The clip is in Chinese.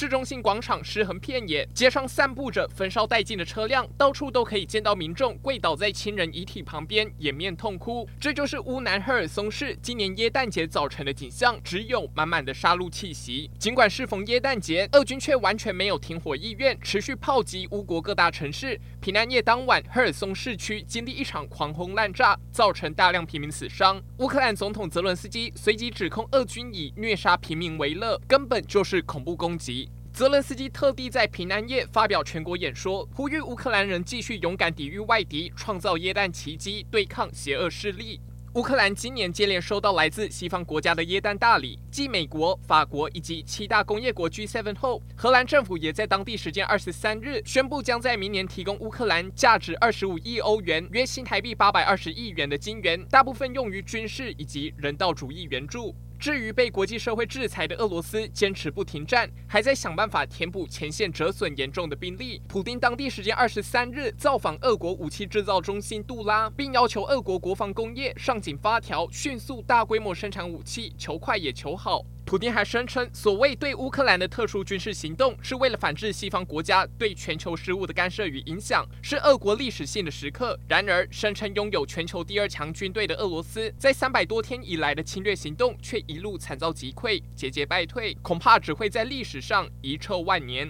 市中心广场尸横遍野，街上散布着焚烧殆尽的车辆，到处都可以见到民众跪倒在亲人遗体旁边，掩面痛哭。这就是乌南赫尔松市今年耶诞节早晨的景象，只有满满的杀戮气息。尽管适逢耶诞节，俄军却完全没有停火意愿，持续炮击乌国各大城市。平安夜当晚，赫尔松市区经历一场狂轰滥炸，造成大量平民死伤。乌克兰总统泽伦斯基随即指控俄军以虐杀平民为乐，根本就是恐怖攻击。泽伦斯基特地在平安夜发表全国演说，呼吁乌克兰人继续勇敢抵御外敌，创造耶诞奇迹，对抗邪恶势力。乌克兰今年接连收到来自西方国家的耶诞大礼，继美国、法国以及七大工业国 G7 后，荷兰政府也在当地时间二十三日宣布，将在明年提供乌克兰价值二十五亿欧元（约新台币八百二十亿元）的金援，大部分用于军事以及人道主义援助。至于被国际社会制裁的俄罗斯，坚持不停战，还在想办法填补前线折损严重的兵力。普京当地时间二十三日造访俄国武器制造中心杜拉，并要求俄国国防工业上紧发条，迅速大规模生产武器，求快也求好。普京还声称，所谓对乌克兰的特殊军事行动，是为了反制西方国家对全球事务的干涉与影响，是俄国历史性的时刻。然而，声称拥有全球第二强军队的俄罗斯，在三百多天以来的侵略行动，却一路惨遭击溃，节节败退，恐怕只会在历史上遗臭万年。